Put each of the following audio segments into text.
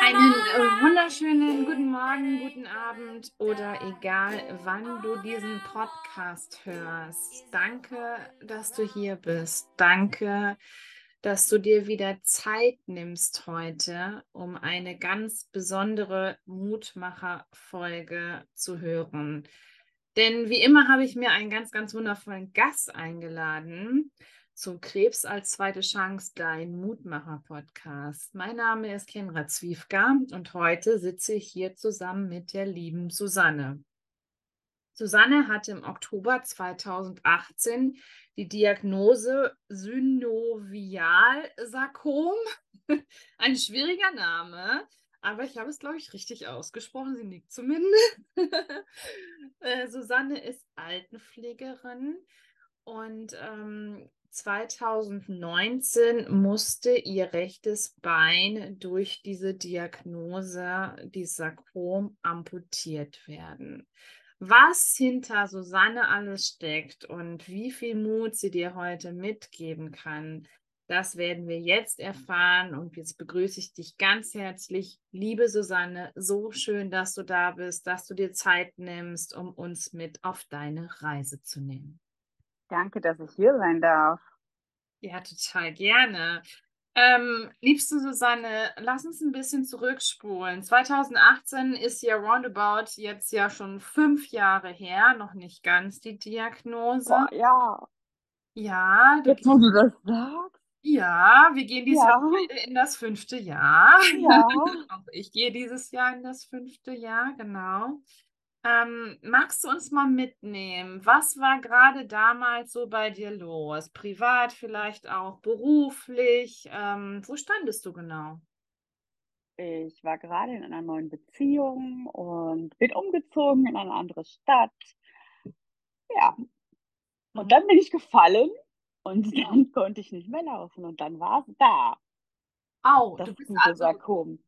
Einen äh, wunderschönen guten Morgen, guten Abend oder egal wann du diesen Podcast hörst. Danke, dass du hier bist. Danke, dass du dir wieder Zeit nimmst heute, um eine ganz besondere Mutmacher-Folge zu hören. Denn wie immer habe ich mir einen ganz, ganz wundervollen Gast eingeladen zu Krebs als zweite Chance, dein Mutmacher-Podcast. Mein Name ist Kenra Zwiefka und heute sitze ich hier zusammen mit der lieben Susanne. Susanne hatte im Oktober 2018 die Diagnose Synovialsarkom. Ein schwieriger Name, aber ich habe es, glaube ich, richtig ausgesprochen. Sie nickt zumindest. Äh, Susanne ist Altenpflegerin und ähm, 2019 musste ihr rechtes Bein durch diese Diagnose, die Sarkom, amputiert werden. Was hinter Susanne alles steckt und wie viel Mut sie dir heute mitgeben kann, das werden wir jetzt erfahren. Und jetzt begrüße ich dich ganz herzlich, liebe Susanne. So schön, dass du da bist, dass du dir Zeit nimmst, um uns mit auf deine Reise zu nehmen. Danke, dass ich hier sein darf. Ja, total gerne. Ähm, liebste Susanne, lass uns ein bisschen zurückspulen. 2018 ist ja roundabout jetzt ja schon fünf Jahre her, noch nicht ganz die Diagnose. Boah, ja, Ja, du, jetzt wo du das sagst. ja, wir gehen dieses Ja. Jahr in das fünfte Jahr. Ja. Ich gehe dieses Jahr in das fünfte Jahr, genau. Ähm, magst du uns mal mitnehmen? Was war gerade damals so bei dir los? Privat vielleicht auch, beruflich? Ähm, wo standest du genau? Ich war gerade in einer neuen Beziehung und bin umgezogen in eine andere Stadt. Ja, und Mhm. dann bin ich gefallen und dann konnte ich nicht mehr laufen und dann war es da, Au, das du bist also, Sarkom.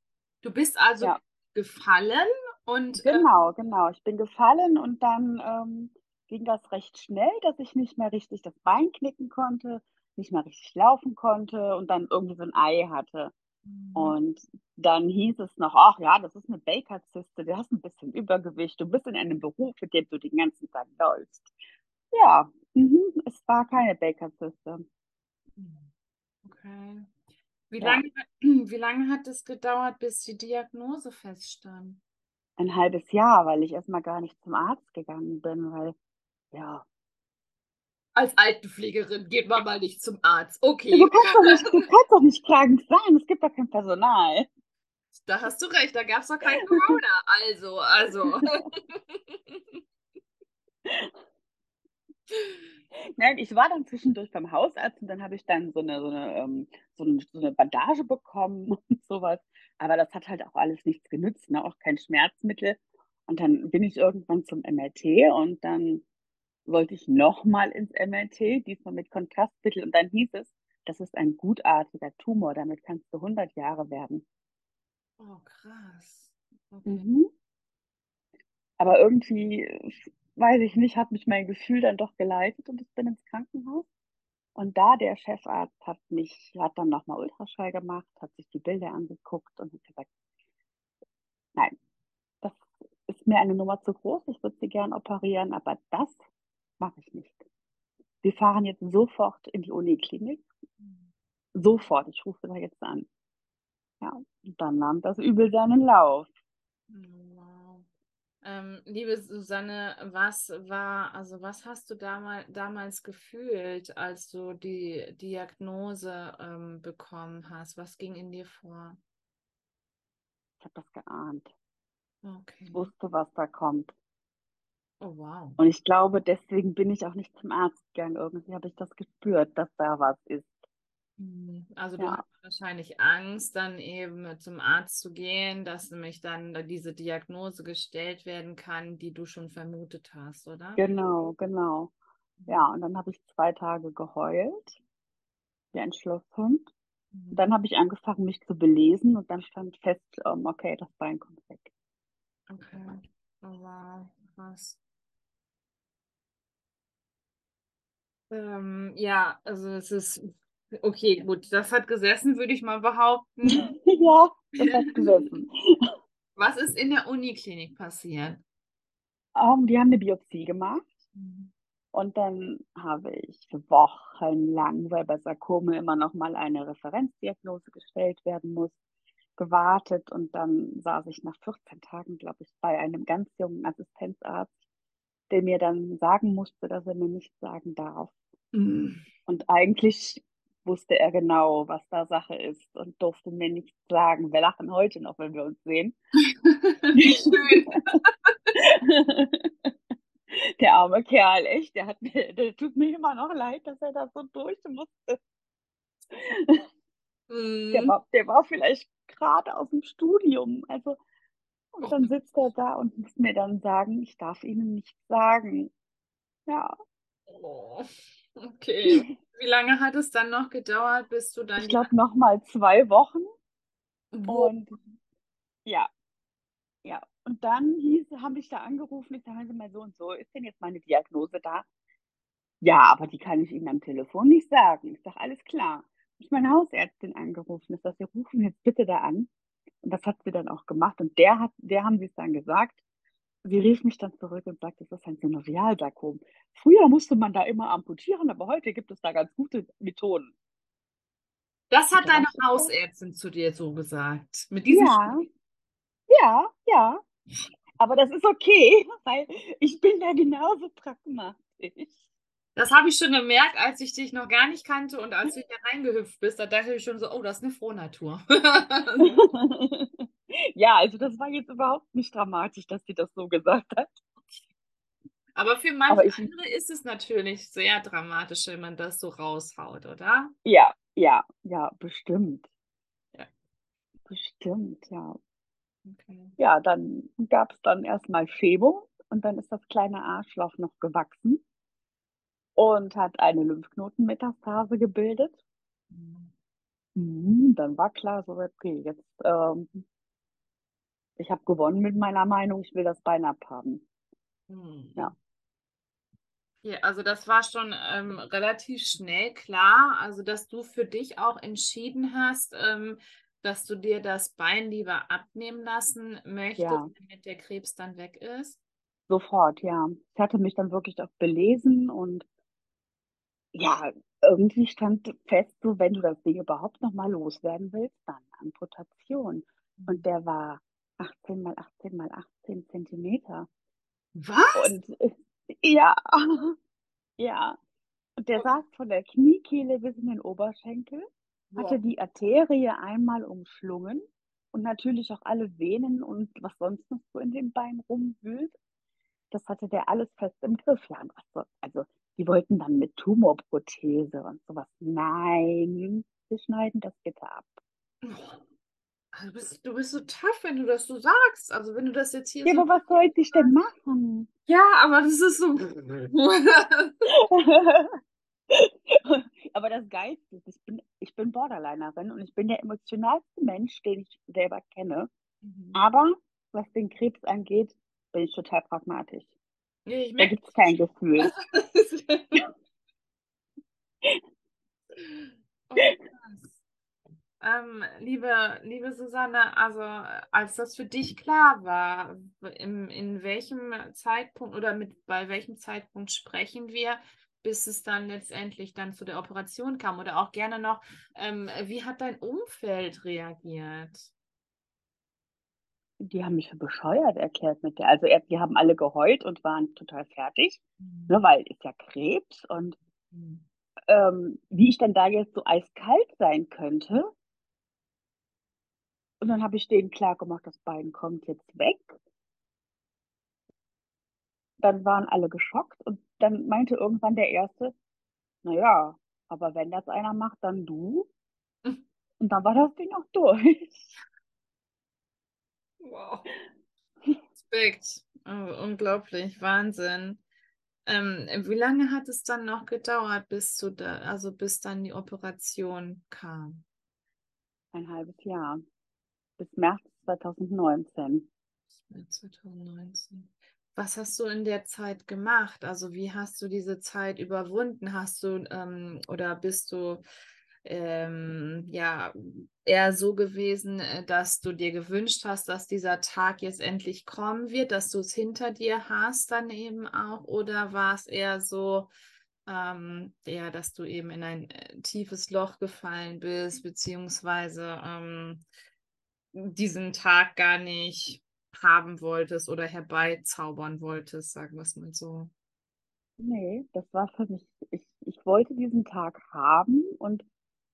du bist also Ja. gefallen und äh, Genau, genau. Ich bin gefallen und dann ähm, ging das recht schnell, dass ich nicht mehr richtig das Bein knicken konnte, nicht mehr richtig laufen konnte und dann irgendwie so ein Ei hatte. Mhm. Und dann hieß es noch, ach ja, das ist eine Baker-Zyste, du hast ein bisschen Übergewicht, du bist in einem Beruf, in dem du den ganzen Tag läufst. Ja, mhm, es war keine Baker-Zyste. Okay. Wie Ja. lange, wie lange hat es gedauert, bis die Diagnose feststand? Ein halbes Jahr, weil ich erstmal gar nicht zum Arzt gegangen bin, weil, ja, Als Altenpflegerin geht man mal nicht zum Arzt. du Okay, kannst doch nicht, du kannst doch nicht krank sein, es gibt doch kein Personal. da hast du recht, da gab es noch kein Corona. Also, also. Nein, ich war dann zwischendurch beim Hausarzt und dann habe ich dann so eine, so eine, ähm, so eine, so eine Bandage bekommen und sowas. Aber das hat halt auch alles nichts genützt, ne? auch kein Schmerzmittel. Und dann bin ich irgendwann zum MRT und dann wollte ich nochmal ins MRT, diesmal mit Kontrastmittel. Und dann hieß es, das ist ein gutartiger Tumor, damit kannst du 100 Jahre werden. Oh, krass. Okay. Mhm. Aber irgendwie, weiß ich nicht, hat mich mein Gefühl dann doch geleitet und ich bin ins Krankenhaus. Und da der Chefarzt hat mich, hat dann nochmal Ultraschall gemacht, hat sich die Bilder angeguckt und hat gesagt, nein, das ist mir eine Nummer zu groß, ich würde sie gern operieren, aber das mache ich nicht. Wir fahren jetzt sofort in die Uniklinik. Sofort, ich rufe da jetzt an. Ja, und dann nahm das Übel seinen Lauf. Oh, Wow. Ähm, liebe Susanne, was war, also was hast du damal, damals gefühlt, als du die Diagnose ähm, bekommen hast? Was ging in dir vor? Ich habe das geahnt. Okay. Ich wusste, was da kommt. Oh, wow. Und ich glaube, deswegen bin ich auch nicht zum Arzt gegangen. Irgendwie habe ich das gespürt, dass da was ist. Mhm. Also du Ja. hast wahrscheinlich Angst, dann eben zum Arzt zu gehen, dass nämlich dann da diese Diagnose gestellt werden kann, die du schon vermutet hast, oder? Genau, genau. Ja, und dann habe ich zwei Tage geheult, wie ein Schlosshund. Und dann habe ich angefangen, mich zu belesen und dann stand fest, ähm, okay, das Bein kommt weg. Okay. Oh, wow. Krass. Ähm, ja, also es ist Okay, gut, das hat gesessen, würde ich mal behaupten. ja, das hat gesessen. Was ist in der Uniklinik passiert? Um, die haben eine Biopsie gemacht und dann habe ich wochenlang, weil bei Sarkome immer noch mal eine Referenzdiagnose gestellt werden muss, gewartet und dann saß ich nach 14 Tagen, glaube ich, bei einem ganz jungen Assistenzarzt, der mir dann sagen musste, dass er mir nichts sagen darf. Mhm. Und eigentlich wusste er genau, was da Sache ist und durfte mir nichts sagen. Wir lachen heute noch, wenn wir uns sehen. Der arme Kerl, echt, der hat mir, der tut mir immer noch leid, dass er da so durch musste. Der Mhm. war, der war vielleicht gerade aus dem Studium. Also, und dann sitzt er da und muss mir dann sagen, ich darf Ihnen nichts sagen. Ja, Oh, okay. Wie lange hat es dann noch gedauert, bis du dann ich glaube noch mal zwei Wochen. Wo- Und ja, ja. Und dann hieß, habe ich da angerufen, ich sage mal so und so, ist denn jetzt meine Diagnose da? Ja, aber die kann ich Ihnen am Telefon nicht sagen. Ich sage, alles klar. Ich meine Hausärztin angerufen. Ich sage, Sie rufen jetzt bitte da an. Und das hat sie dann auch gemacht. Und der hat, der haben sie es dann gesagt. Sie rief mich dann zurück und sagte, das ist ein Synovialsarkom. Früher musste man da immer amputieren, aber heute gibt es da ganz gute Methoden. Das hat deine. Hausärztin zu dir so gesagt. Mit diesem Ja, ja, ja. Aber das ist okay, weil ich bin da genauso pragmatisch. Das habe ich schon gemerkt, als ich dich noch gar nicht kannte und als du hier reingehüpft bist. Da dachte ich schon so, oh, das ist eine Frohnatur. Ja, also das war jetzt überhaupt nicht dramatisch, dass sie das so gesagt hat. Aber für Aber manche ich- andere ist es natürlich sehr dramatisch, wenn man das so raushaut, oder? Ja, ja, ja, bestimmt. Ja. Bestimmt, ja. Okay. Ja, dann gab es dann erstmal Chemo und dann ist das kleine Arschloch noch gewachsen und hat eine Lymphknotenmetastase gebildet. Mhm, dann war klar, so, okay, jetzt, ähm, ich habe gewonnen mit meiner Meinung, ich will das Bein abhaben. Hm. Ja. Ja, also das war schon ähm, relativ schnell klar, also dass du für dich auch entschieden hast, ähm, dass du dir das Bein lieber abnehmen lassen möchtest, Ja. damit der Krebs dann weg ist. Sofort, ja. Ich hatte mich dann wirklich auch belesen und ja, irgendwie stand fest, so wenn du das Ding überhaupt noch mal loswerden willst, dann Amputation. Und der war 18 mal 18 mal 18 Zentimeter. Was? Und ja, ja. Und der saß von der Kniekehle bis in den Oberschenkel, hatte Boah. die Arterie einmal umschlungen und natürlich auch alle Venen und was sonst noch so in dem Bein rumwühlt. Das hatte der alles fest im Griff. Ja, also die wollten dann mit Tumorprothese und sowas. Nein, wir schneiden das bitte ab. Also du bist, du bist so tough, wenn du das so sagst. Also wenn du das jetzt hier Ja, so. aber was sollte ich denn machen? Ja, aber das ist so. Aber das Geilste ist, ich bin, ich bin Borderlinerin und ich bin der emotionalste Mensch, den ich selber kenne. Mhm. Aber was den Krebs angeht, bin ich total pragmatisch. Ich Da gibt es kein Gefühl. Oh, krass. Ähm, liebe, liebe Susanne, also als das für dich klar war, im, in welchem Zeitpunkt oder mit bei welchem Zeitpunkt sprechen wir, bis es dann letztendlich dann zu der Operation kam oder auch gerne noch, ähm, wie hat dein Umfeld reagiert? Die haben mich für bescheuert erklärt mit der. Also die haben alle geheult und waren total fertig, ne, weil ist ja Krebs und Mhm. ähm, wie ich dann da jetzt so eiskalt sein könnte. Und dann habe ich denen klar gemacht, das Bein kommt jetzt weg. Dann waren alle geschockt und dann meinte irgendwann der Erste, na ja, aber wenn das einer macht, dann du. Und dann war das Ding auch durch. Wow. Respekt. Oh, unglaublich, Wahnsinn. Ähm, wie lange hat es dann noch gedauert, bis du da, also bis dann die Operation kam? Ein halbes Jahr. Bis März 2019. Mit 2019. Was hast du in der Zeit gemacht? Also wie hast du diese Zeit überwunden? Hast du ähm, oder bist du ähm, ja eher so gewesen, äh, dass du dir gewünscht hast, dass dieser Tag jetzt endlich kommen wird, dass du es hinter dir hast dann eben auch? Oder war es eher so, ähm, ja, dass du eben in ein äh, tiefes Loch gefallen bist, beziehungsweise ähm, diesen Tag gar nicht haben wolltest oder herbeizaubern wolltest, sagen wir es mal so. Nee, das war für mich, ich, ich wollte diesen Tag haben und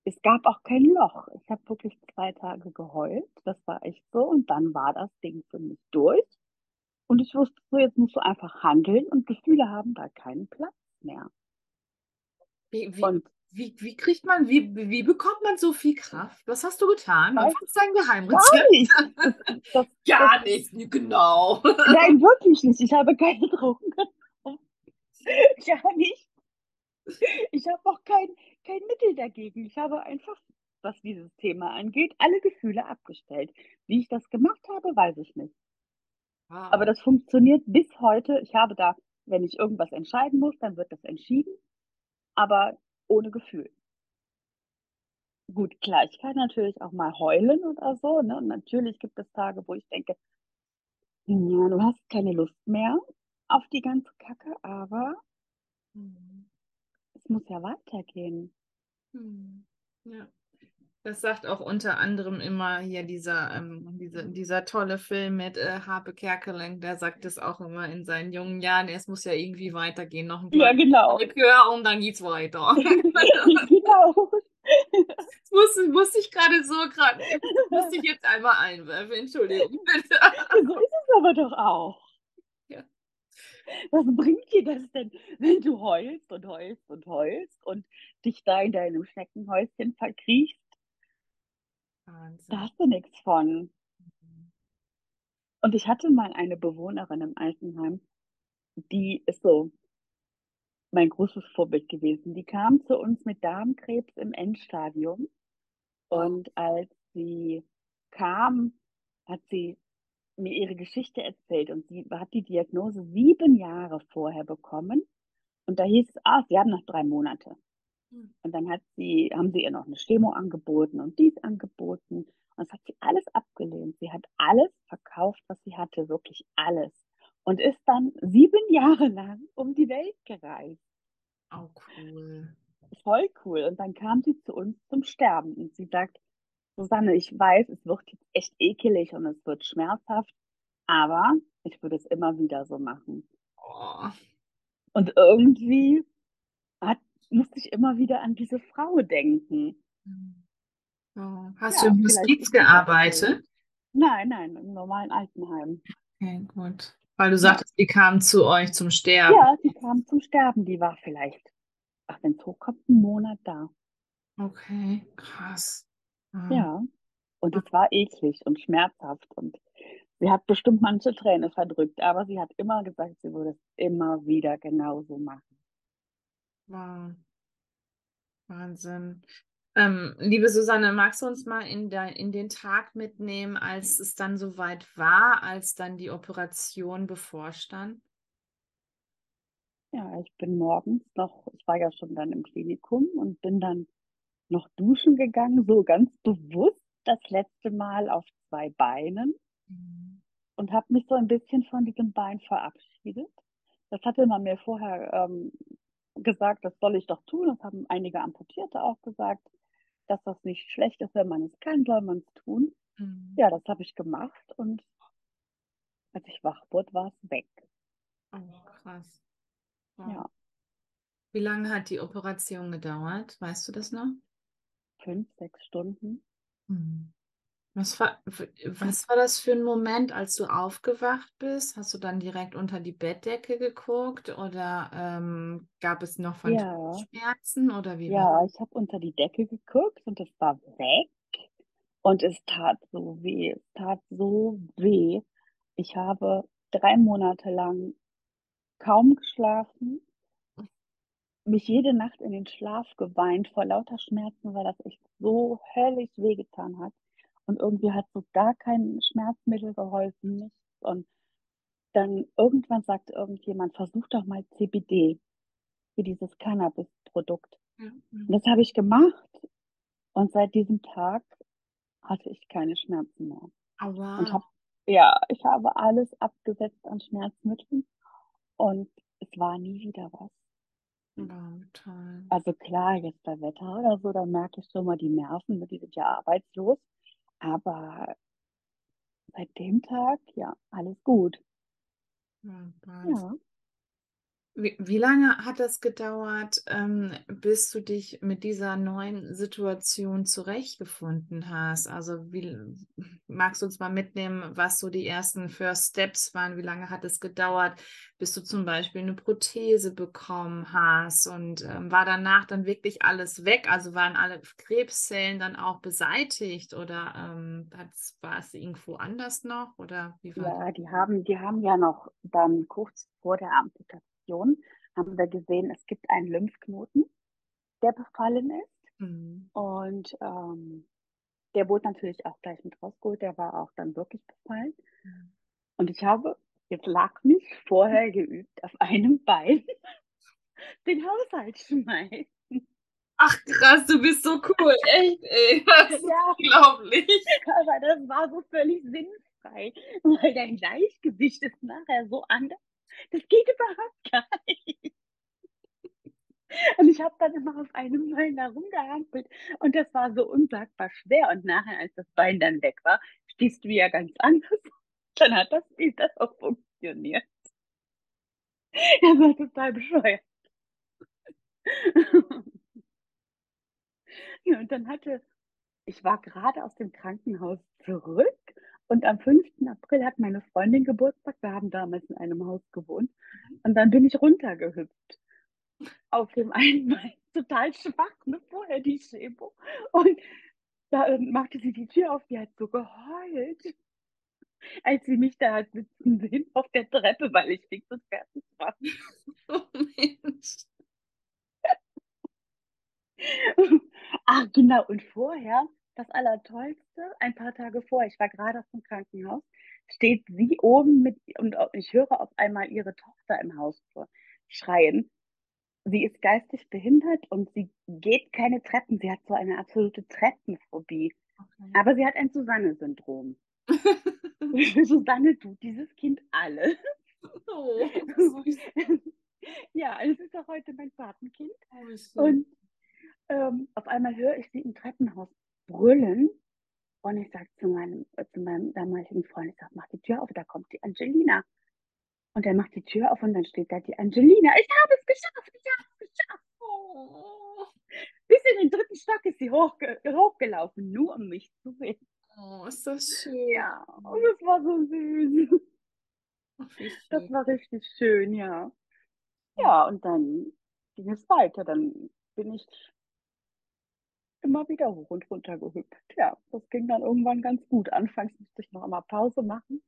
es gab auch kein Loch. Ich habe wirklich zwei Tage geheult, das war echt so. Und dann war das Ding für mich durch. Und ich wusste so, jetzt musst du einfach handeln und Gefühle haben da keinen Platz mehr. Wie, wie, Und wie, wie kriegt man, wie, wie bekommt man so viel Kraft? Was hast du getan? Was ist dein gar Geheimrezept? nicht. Das, Gar nicht, genau. nein, wirklich nicht. Ich habe keine Drogen genommen. Gar nicht. Ich habe auch kein, kein Mittel dagegen. Ich habe einfach, was dieses Thema angeht, alle Gefühle abgestellt. Wie ich das gemacht habe, weiß ich nicht. Aber Wow. das funktioniert bis heute. Ich habe da, wenn ich irgendwas entscheiden muss, dann wird das entschieden, aber ohne Gefühl. Gut, klar, ich kann natürlich auch mal heulen oder so, ne? Und natürlich gibt es Tage, wo ich denke, ja, du hast keine Lust mehr auf die ganze Kacke, aber Hm. es muss ja weitergehen. Hm. Ja. Das sagt auch unter anderem immer hier dieser, ähm, diese, dieser tolle Film mit äh, Harpe Kerkeling, der sagt es auch immer in seinen jungen Jahren, es muss ja irgendwie weitergehen, noch ein Ja, genau. Likör und dann geht's weiter. genau. Das musste, musste ich gerade so gerade, musste ich jetzt einmal einwerfen, Entschuldigung bitte. So ist es aber doch auch. Ja. Was bringt dir das denn, wenn du heulst und heulst und heulst und dich da in deinem Schneckenhäuschen verkriechst? Da Wahnsinn. hast du nichts von. Und ich hatte mal eine Bewohnerin im Altenheim, die ist so mein großes Vorbild gewesen. Die kam zu uns mit Darmkrebs im Endstadium. Und als sie kam, hat sie mir ihre Geschichte erzählt und sie hat die Diagnose sieben Jahre vorher bekommen. Und da hieß es, ah, sie haben noch drei Monate. Hm. Und dann hat sie, haben sie ihr noch eine Chemo angeboten und dies angeboten. Und das hat sie alles abgelehnt. Sie hat alles verkauft, was sie hatte, wirklich alles. Und ist dann sieben Jahre lang um die Welt gereist. Oh, cool. Voll cool. Und dann kam sie zu uns zum Sterben und sie sagt, Susanne, ich weiß, es wird jetzt echt ekelig und es wird schmerzhaft, aber ich würde es immer wieder so machen. Oh. Und irgendwie musste ich immer wieder an diese Frau denken. Oh. Hast Ja, du im Hospiz gearbeitet? Nein, nein, im normalen Altenheim. Okay, gut. Weil du sagtest, die kam zu euch zum Sterben. Ja, sie kam zum Sterben. Die war vielleicht, ach, wenn es hochkommt, einen Monat da. Okay, krass. Ah. Ja. Und es war eklig und schmerzhaft und sie hat bestimmt manche Träne verdrückt, aber sie hat immer gesagt, sie würde es immer wieder genauso machen. Wow. Wahnsinn. Ähm, liebe Susanne, magst du uns mal in, der, in den Tag mitnehmen, als es dann soweit war, als dann die Operation bevorstand? Ja, ich bin morgens noch, ich war ja schon dann im Klinikum und bin dann noch duschen gegangen, so ganz bewusst das letzte Mal auf zwei Beinen und habe mich so ein bisschen von diesem Bein verabschiedet. Das hatte man mir vorher ähm, gesagt, das soll ich doch tun. Das haben einige Amputierte auch gesagt, dass das nicht schlecht ist, wenn man es kann, soll man es tun. Mhm. Ja, das habe ich gemacht und als ich wach wurde, war es weg. Oh, krass. Wow. Ja, Wie lange hat die Operation gedauert? Weißt du das noch? fünf, sechs Stunden. Mhm. Was war, was war das für ein Moment, als du aufgewacht bist? Hast du dann direkt unter die Bettdecke geguckt oder ähm, gab es noch Ja, Phantomschmerzen oder wie ja, ich habe unter die Decke geguckt und es war weg und es tat so weh. Es tat so weh. Ich habe drei Monate lang kaum geschlafen, mich jede Nacht in den Schlaf geweint vor lauter Schmerzen, weil das echt so höllisch wehgetan hat. Und irgendwie hat so gar kein Schmerzmittel geholfen, nichts. Und dann irgendwann sagte irgendjemand, versuch doch mal CBD, wie dieses Cannabis-Produkt. Ja, Und das habe ich gemacht Und seit diesem Tag hatte ich keine Schmerzen mehr. Oh, Und wow. habe, ja, ich habe alles abgesetzt an Schmerzmitteln und es war nie wieder was. Wow, toll. Also klar, jetzt bei Wetter oder so, da merke ich schon mal die Nerven, die sind ja arbeitslos. Aber seit dem Tag, ja, alles gut. Ja. Ja. Wie, wie lange hat das gedauert, ähm, bis du dich mit dieser neuen Situation zurechtgefunden hast? Also wie magst du uns mal mitnehmen, was so die ersten First Steps waren? Wie lange hat es gedauert, bis du zum Beispiel eine Prothese bekommen hast? Und ähm, war danach dann wirklich alles weg? Also waren alle Krebszellen dann auch beseitigt oder ähm, war es irgendwo anders noch? Oder wie war Ja, die haben, die haben ja noch dann kurz vor der Amputation haben wir gesehen, es gibt einen Lymphknoten, der befallen ist. Mhm. Und ähm, der wurde natürlich auch gleich mit rausgeholt, der war auch dann wirklich befallen. Mhm. Und ich habe, jetzt lag mich vorher geübt, auf einem Bein den Haushalt schmeißen. Ach krass, du bist so cool, echt, ey. Das ist Ja, unglaublich. aber das war so völlig sinnfrei, weil dein Gleichgewicht ist nachher so anders. Das geht überhaupt gar nicht. Und ich habe dann immer auf einem Bein da rumgehampelt und das war so unsagbar schwer. Und nachher, als das Bein dann weg war, stehst du ja ganz anders. Dann hat das wieder auch funktioniert. Das war total bescheuert. Ja, und dann hatte, ich war gerade aus dem Krankenhaus zurück und am 5. April hat meine Freundin Geburtstag. Wir haben damals in einem Haus gewohnt. Und dann bin ich runtergehüpft. Auf dem einen Bein, total schwach, ne? vorher die Chemo. Und da ähm, machte sie die Tür auf, die hat so geheult, als sie mich da hat sitzen sehen auf der Treppe, weil ich fix und fertig war. Oh Mensch. Ach, genau. Und vorher, das Allertollste, ein paar Tage vorher, ich war gerade aus dem Krankenhaus, steht sie oben mit, und ich höre auf einmal ihre Tochter im Haus schreien. Sie ist geistig behindert und sie geht keine Treppen. Sie hat so eine absolute Treppenphobie. Okay. Aber sie hat ein Susanne-Syndrom. Susanne tut dieses Kind alle. oh, ja, es ist auch heute mein Patenkind. Oh. Und ähm, auf einmal höre ich sie im Treppenhaus brüllen. Und ich sage zu meinem, äh, zu meinem damaligen Freund, ich sage, mach die Tür auf, da kommt die Angelina. Und er macht die Tür auf und dann steht da die Angelina. Ich habe es geschafft, ich habe es geschafft. Oh, Bis in den dritten Stock ist sie hochge hochgelaufen, nur um mich zu sehen. oh, ist das schön. Ja, und das war so süß. Ach, Das war richtig schön, ja. Ja, und dann ging es weiter. Dann bin ich immer wieder hoch und runter gehüpft. Ja, das ging dann irgendwann ganz gut. Anfangs musste ich noch immer Pause machen.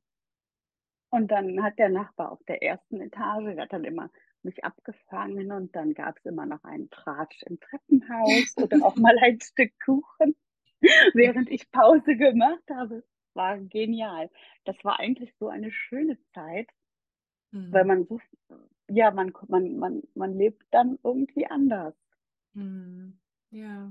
Und dann hat der Nachbar auf der ersten Etage, der hat dann immer mich abgefangen und dann gab es immer noch einen Tratsch im Treppenhaus oder auch mal ein Stück Kuchen, während ich Pause gemacht habe. War genial. Das war eigentlich so eine schöne Zeit, weil Hm. man so, ja, man, man, man, man lebt dann irgendwie anders. Hm. Ja.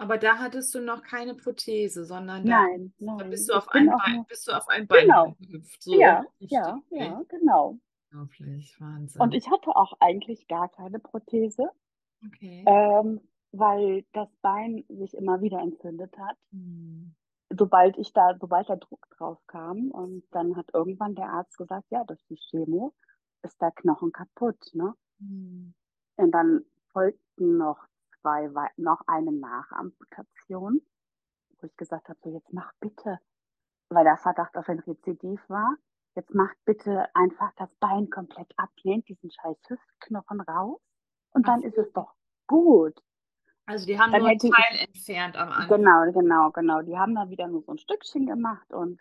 Aber da hattest du noch keine Prothese, sondern da, Nein, da nein. bist du auf ein Bein, bist du auf ein Bein genau. gehüpft. So, Ja, ja, ja, genau. Unglaublich, Und Wahnsinn. ich hatte auch eigentlich gar keine Prothese, Okay. ähm, weil das Bein sich immer wieder entzündet hat, Hm. sobald ich da, sobald der Druck drauf kam. Und dann hat irgendwann der Arzt gesagt, ja, durch die Chemo ist der Knochen kaputt, ne? Hm. Und dann folgten noch zwei, wei- noch eine Nachamputation, wo ich gesagt habe, so jetzt mach bitte, weil der Verdacht auf ein Rezidiv war, jetzt macht bitte einfach das Bein komplett ab, nehmt diesen scheiß Hüftknochen raus und Ach dann ist so. es doch gut. Also die haben Dann nur einen hätte ich, Teil entfernt am Anfang. genau, genau, genau, die haben dann wieder nur so ein Stückchen gemacht und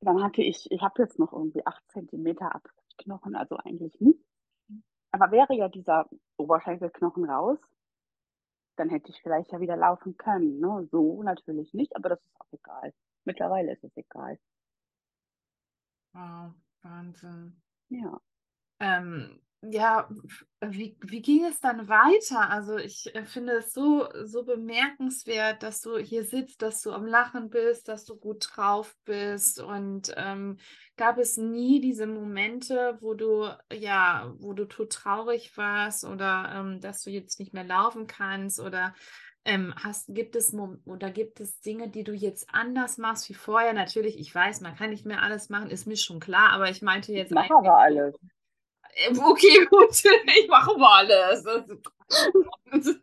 dann hatte ich, ich habe jetzt noch irgendwie acht Zentimeter Abknochen, also eigentlich nicht. Aber wäre ja dieser Oberschenkelknochen raus, dann hätte ich vielleicht ja wieder laufen können. Ne? So natürlich nicht, aber das ist auch egal. Mittlerweile ist es egal. Wow, Wahnsinn. Ja. Ähm, ja, wie, wie ging es dann weiter? Also ich äh, finde es so, so bemerkenswert, dass du hier sitzt, dass du am Lachen bist, dass du gut drauf bist. Und ähm, gab es nie diese Momente, wo du, ja, wo du tot traurig warst oder ähm, dass du jetzt nicht mehr laufen kannst oder ähm, hast, gibt es oder gibt es Dinge, die du jetzt anders machst wie vorher? Natürlich, ich weiß, man kann nicht mehr alles machen, ist mir schon klar, aber ich meinte jetzt. Ich mache aber alles. Okay, gut, ich mache mal alles.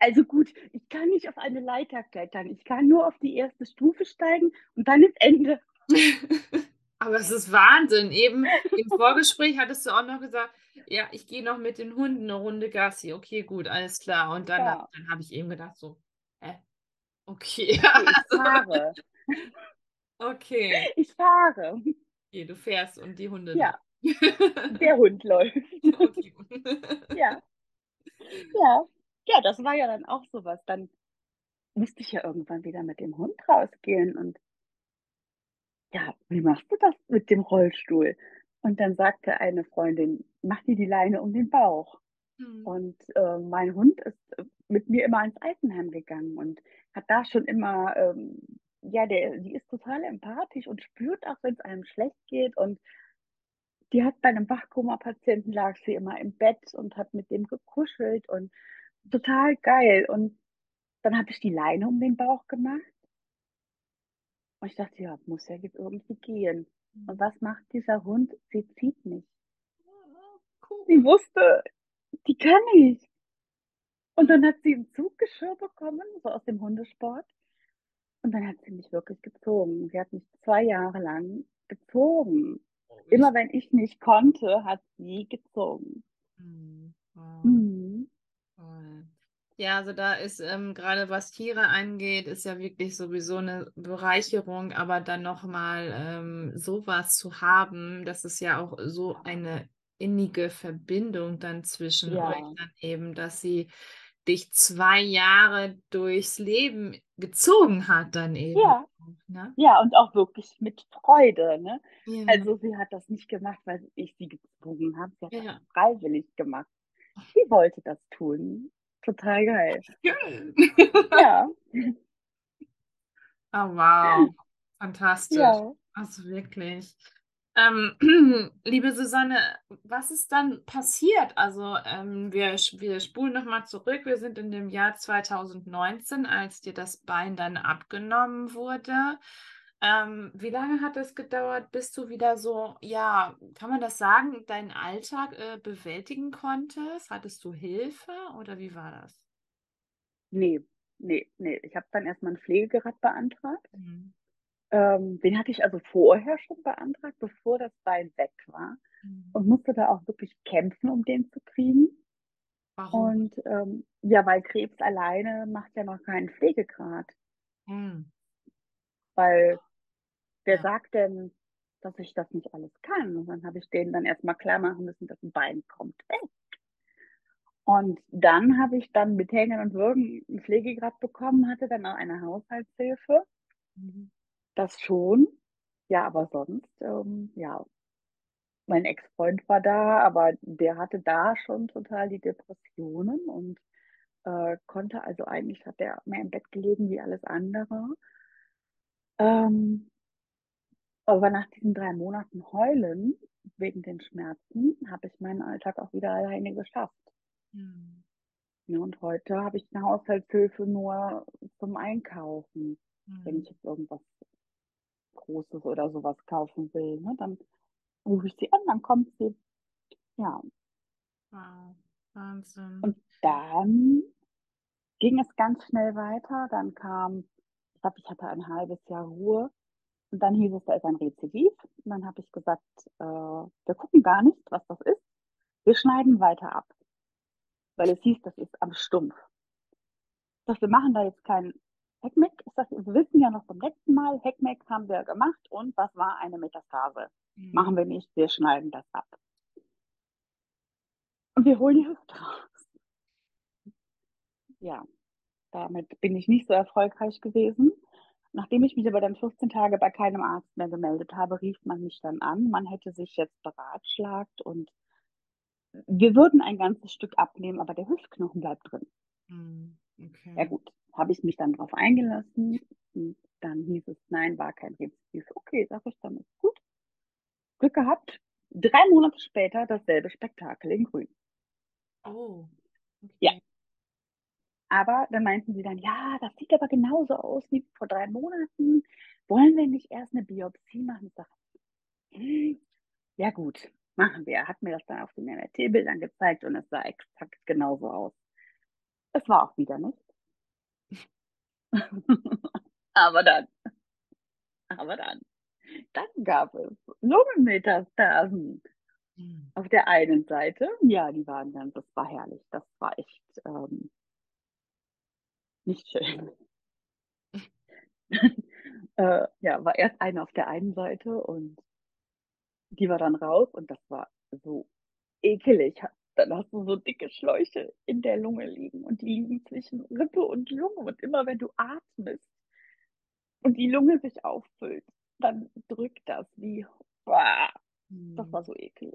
Also gut, ich kann nicht auf eine Leiter klettern. Ich kann nur auf die erste Stufe steigen und dann ist Ende. Aber es ist Wahnsinn. Eben im Vorgespräch hattest du auch noch gesagt, ja, ich gehe noch mit den Hunden eine Runde Gassi. Okay, gut, alles klar. Und dann, Ja. dann habe ich eben gedacht, so, hä? Okay. Okay, ich fahre. Okay. Ich fahre. okay, du fährst und die Hunde. Ja. Der Hund läuft. okay. Ja. Ja. Ja, das war ja dann auch sowas. Dann musste ich ja irgendwann wieder mit dem Hund rausgehen und ja, wie machst du das mit dem Rollstuhl? Und dann sagte eine Freundin, mach dir die Leine um den Bauch. Hm. Und äh, mein Hund ist äh, mit mir immer ins Altenheim gegangen und hat da schon immer, ähm, ja, der, die ist total empathisch und spürt auch, wenn es einem schlecht geht. Und die hat bei einem Wachkoma-Patienten lag sie immer im Bett und hat mit dem gekuschelt und total geil. Und dann habe ich die Leine um den Bauch gemacht. Und ich dachte, ja, muss ja jetzt irgendwie gehen. Und was macht dieser Hund? Sie zieht mich. Sie wusste, die kann ich. Und dann hat sie ein Zuggeschirr bekommen, so aus dem Hundesport. Und dann hat sie mich wirklich gezogen. Sie hat mich zwei Jahre lang gezogen. Immer wenn ich nicht konnte, hat sie gezogen. Hm, wow. Mhm. Ja, also da ist ähm, gerade was Tiere angeht, ist ja wirklich sowieso eine Bereicherung, aber dann nochmal ähm, sowas zu haben, das ist ja auch so eine innige Verbindung dann zwischen Ja. euch dann eben, dass sie dich zwei Jahre durchs Leben gezogen hat dann eben. Ja. Ne? Ja, und auch wirklich mit Freude. Ne? Ja. Also sie hat das nicht gemacht, weil ich sie gezwungen habe. Sie hat Ja. das freiwillig gemacht. Sie wollte das tun. Total geil. Schön. Ja, Oh, wow. Fantastisch. ja. Also wirklich. Ähm, liebe Susanne, was ist dann passiert? Also ähm, wir, wir spulen nochmal zurück. Wir sind in dem Jahr 2019, als dir das Bein dann abgenommen wurde. Ähm, wie lange hat es gedauert, bis du wieder so, ja, kann man das sagen, deinen Alltag äh, bewältigen konntest? Hattest du Hilfe oder wie war das? Nee, nee, nee. Ich habe dann erstmal ein Pflegegrad beantragt. Mhm. Ähm, den hatte ich also vorher schon beantragt, bevor das Bein weg war. Mhm. Und musste da auch wirklich kämpfen, um den zu kriegen. Warum? Und ähm, ja, weil Krebs alleine macht ja noch keinen Pflegegrad. Mhm. Weil wer Ja. sagt denn, dass ich das nicht alles kann? Und dann habe ich denen dann erstmal klar machen müssen, das Bein kommt weg. Und dann habe ich dann mit Hängen und Würgen einen Pflegegrad bekommen, hatte dann auch eine Haushaltshilfe. Mhm. Das schon. Ja, aber sonst, ähm, ja, mein Ex-Freund war da, aber der hatte da schon total die Depressionen und äh, konnte also eigentlich, hat er mehr im Bett gelegen wie alles andere. Ähm, aber nach diesen drei Monaten Heulen wegen den Schmerzen habe ich meinen Alltag auch wieder alleine geschafft. Mhm. Ja, und heute habe ich eine Haushaltshilfe nur zum Einkaufen. Wenn Mhm. ich jetzt irgendwas Großes oder sowas kaufen will, ne, dann rufe ich sie an, dann kommt sie. Ja, Wow, Wahnsinn. und dann ging es ganz schnell weiter. Dann kam, ich glaube, ich hatte ein halbes Jahr Ruhe. Und dann hieß es, da ist ein Rezidiv. Und dann habe ich gesagt, äh, wir gucken gar nicht, was das ist. Wir schneiden weiter ab. Weil es hieß, das ist am Stumpf. Das, wir machen da jetzt kein Heckmeck. Sag, wir wissen ja noch vom letzten Mal, Heckmeck haben wir gemacht. Und was war eine Metastase? Mhm. Machen wir nicht, wir schneiden das ab. Und wir holen die Hüfte raus. Ja, damit bin ich nicht so erfolgreich gewesen. Nachdem ich mich aber dann 14 Tage bei keinem Arzt mehr gemeldet habe, rief man mich dann an. Man hätte sich jetzt beratschlagt und wir würden ein ganzes Stück abnehmen, aber der Hüftknochen bleibt drin. Hm, Okay. Ja gut, habe ich mich dann drauf eingelassen und dann hieß es, nein, war kein Rezidiv. Okay, sag ich dann, ist gut. Glück gehabt. Drei Monate später dasselbe Spektakel in Grün. Oh. Okay. Ja. Aber dann meinten sie dann, ja, das sieht aber genauso aus wie vor drei Monaten. Wollen wir nicht erst eine Biopsie machen? Ich sage, hm, ja gut, machen wir. Er hat mir das dann auf den MRT-Bildern gezeigt und es sah exakt genauso aus. Es war auch wieder nicht. aber dann, aber dann, dann gab es Lungenmetastasen. Hm. Auf der einen Seite, ja, die waren dann, das war herrlich. Das war echt ähm, nicht schön. äh, ja, war erst eine auf der einen Seite und die war dann raus und das war so ekelig. Dann hast du so dicke Schläuche in der Lunge liegen und die liegen zwischen Rippe und Lunge und immer wenn du atmest und die Lunge sich auffüllt, dann drückt das wie, Uah, das Hm. war so eklig.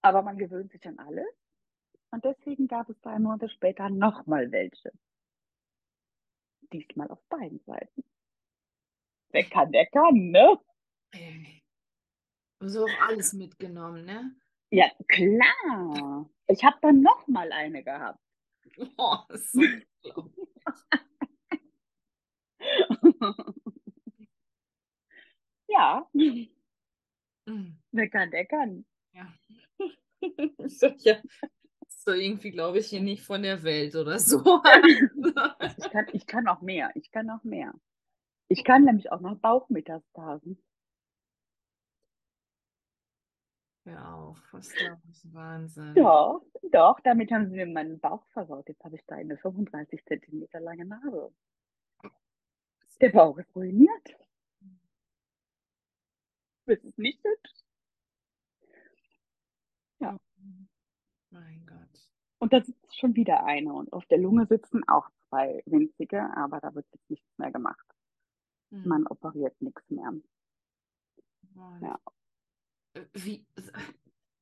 Aber man gewöhnt sich an alles. Und deswegen gab es drei Monate später nochmal welche. Diesmal auf beiden Seiten. Wer kann, der kann, ne? Ey. So auch alles mitgenommen, ne? Ja, klar. Ich habe dann nochmal eine gehabt. Oh, das ist so ja, Hm. wer kann, der kann. Ja. Sag ja, so irgendwie glaube ich hier nicht von der Welt oder so. Ich kann, ich kann auch mehr. Ich kann auch mehr. Ich kann nämlich auch noch Bauchmetastasen. Hör auf, was da ist Wahnsinn. Ja, doch, damit haben sie mir meinen Bauch versaut. Jetzt habe ich da eine 35 Zentimeter lange Narbe. Der Bauch ist ruiniert. Das ist nicht hübsch. Ja. Mein Gott. Und da sitzt schon wieder eine. Und auf der Lunge sitzen auch zwei winzige, aber da wird jetzt nichts mehr gemacht. Hm. Man operiert nichts mehr. Ja. Wie,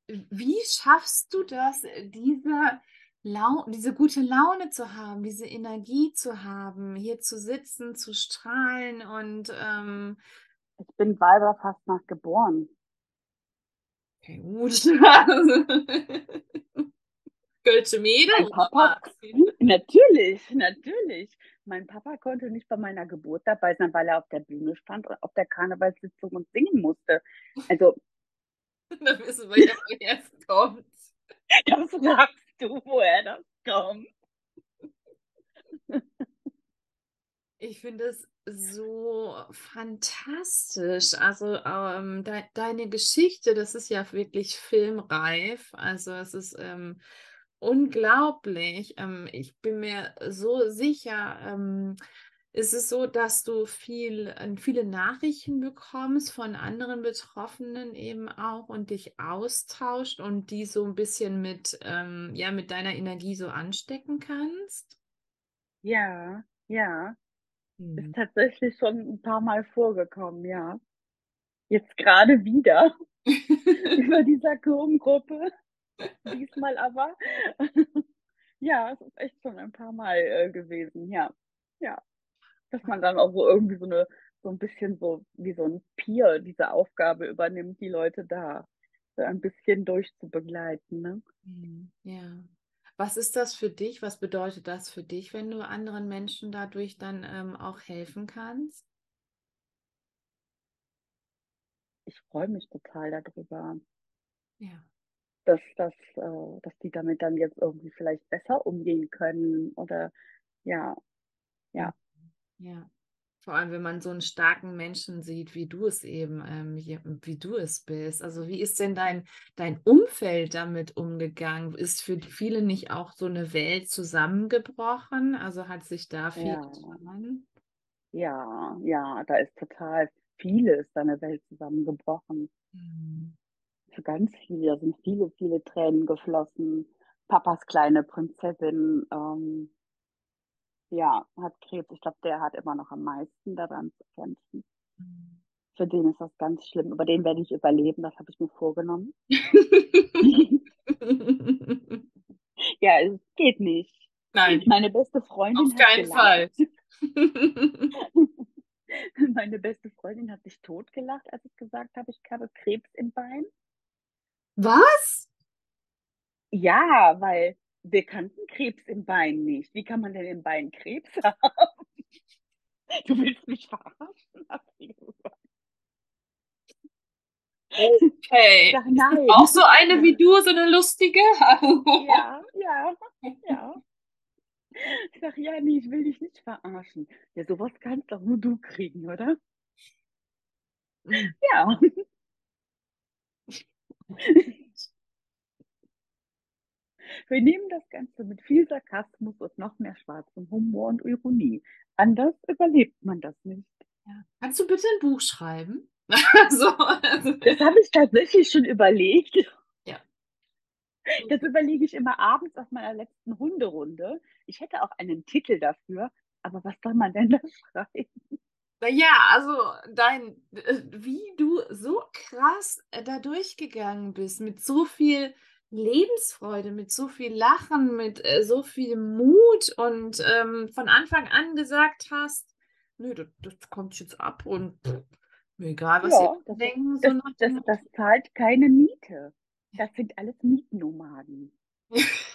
wie schaffst du das, diese, Lau diese gute Laune zu haben, diese Energie zu haben, hier zu sitzen, zu strahlen und ähm, Ich bin Weiberfastnacht geboren. okay, gut. Kölsche Mädel. Papa, natürlich, natürlich. Mein Papa konnte nicht bei meiner Geburt dabei sein, weil er auf der Bühne stand und auf der Karnevalssitzung und singen musste. Also, Da wissen wir ja, woher es kommt. das fragst du, woher das kommt. Ich finde es so fantastisch. Also ähm, de deine Geschichte, das ist ja wirklich filmreif. Also es ist ähm, unglaublich. Ähm, ich bin mir so sicher, ähm, ist es so, dass du viel, äh, viele Nachrichten bekommst von anderen Betroffenen eben auch und dich austauscht und die so ein bisschen mit, ähm, ja, mit deiner Energie so anstecken kannst? Ja, ja, Hm. ist tatsächlich schon ein paar Mal vorgekommen, ja. Jetzt gerade wieder über dieser Kurvengruppe. Diesmal aber. Ja, es ist echt schon ein paar Mal äh, gewesen, ja. Ja. Dass man dann auch so irgendwie so eine, so ein bisschen so wie so ein Peer diese Aufgabe übernimmt, die Leute da so ein bisschen durchzubegleiten, ne? Hm, Ja. Was ist das für dich? Was bedeutet das für dich, wenn du anderen Menschen dadurch dann ähm, auch helfen kannst? Ich freue mich total darüber, Ja. dass, dass, äh, dass die damit dann jetzt irgendwie vielleicht besser umgehen können oder ja, ja. Ja. Vor allem, wenn man so einen starken Menschen sieht, wie du es eben, ähm, wie, du es bist. Also wie ist denn dein, dein Umfeld damit umgegangen? Ist für viele nicht auch so eine Welt zusammengebrochen? Also hat sich da viel Ja. getan? Ja, ja, da ist total vieles, deine Welt zusammengebrochen. Hm. Für ganz viele, da sind viele, viele Tränen geflossen. Papas kleine Prinzessin, ähm, ja, hat Krebs. Ich glaube, der hat immer noch am meisten daran zu kämpfen. Hm. Für den ist das ganz schlimm. Aber den werde ich überleben, das habe ich mir vorgenommen. Ja, es geht nicht. Nein, Meine beste Freundin auf hat keinen Fall. Meine beste Freundin hat sich totgelacht, als ich gesagt habe, ich habe Krebs im Bein. Was? Ja, weil wir kannten Krebs im Bein nicht. Wie kann man denn im Bein Krebs haben? Du willst mich verarschen? hat sie gesagt. Okay. Sag, nein. Auch so eine wie du, so eine lustige? Ja, ja, ja. Ich sag, ja, nee, ich will dich nicht verarschen. Ja, sowas kannst doch nur du kriegen, oder? Ja. Wir nehmen das Ganze mit viel Sarkasmus und noch mehr schwarzem Humor und Ironie. Anders überlebt man das nicht. Kannst du bitte ein Buch schreiben? so, also, Das habe ich tatsächlich schon überlegt. Ja. Das überlege ich immer abends auf meiner letzten Hunderunde. Ich hätte auch einen Titel dafür, aber was soll man denn da schreiben? naja, also dein, äh, wie du so krass äh, da durchgegangen bist, mit so viel Lebensfreude, mit so viel Lachen, mit äh, so viel Mut und ähm, von Anfang an gesagt hast, nö, das, das kommt jetzt ab und pff, mir egal, was Ja, ihr das, denken, so das, das, das zahlt keine Miete. Das sind alles Mietnomaden.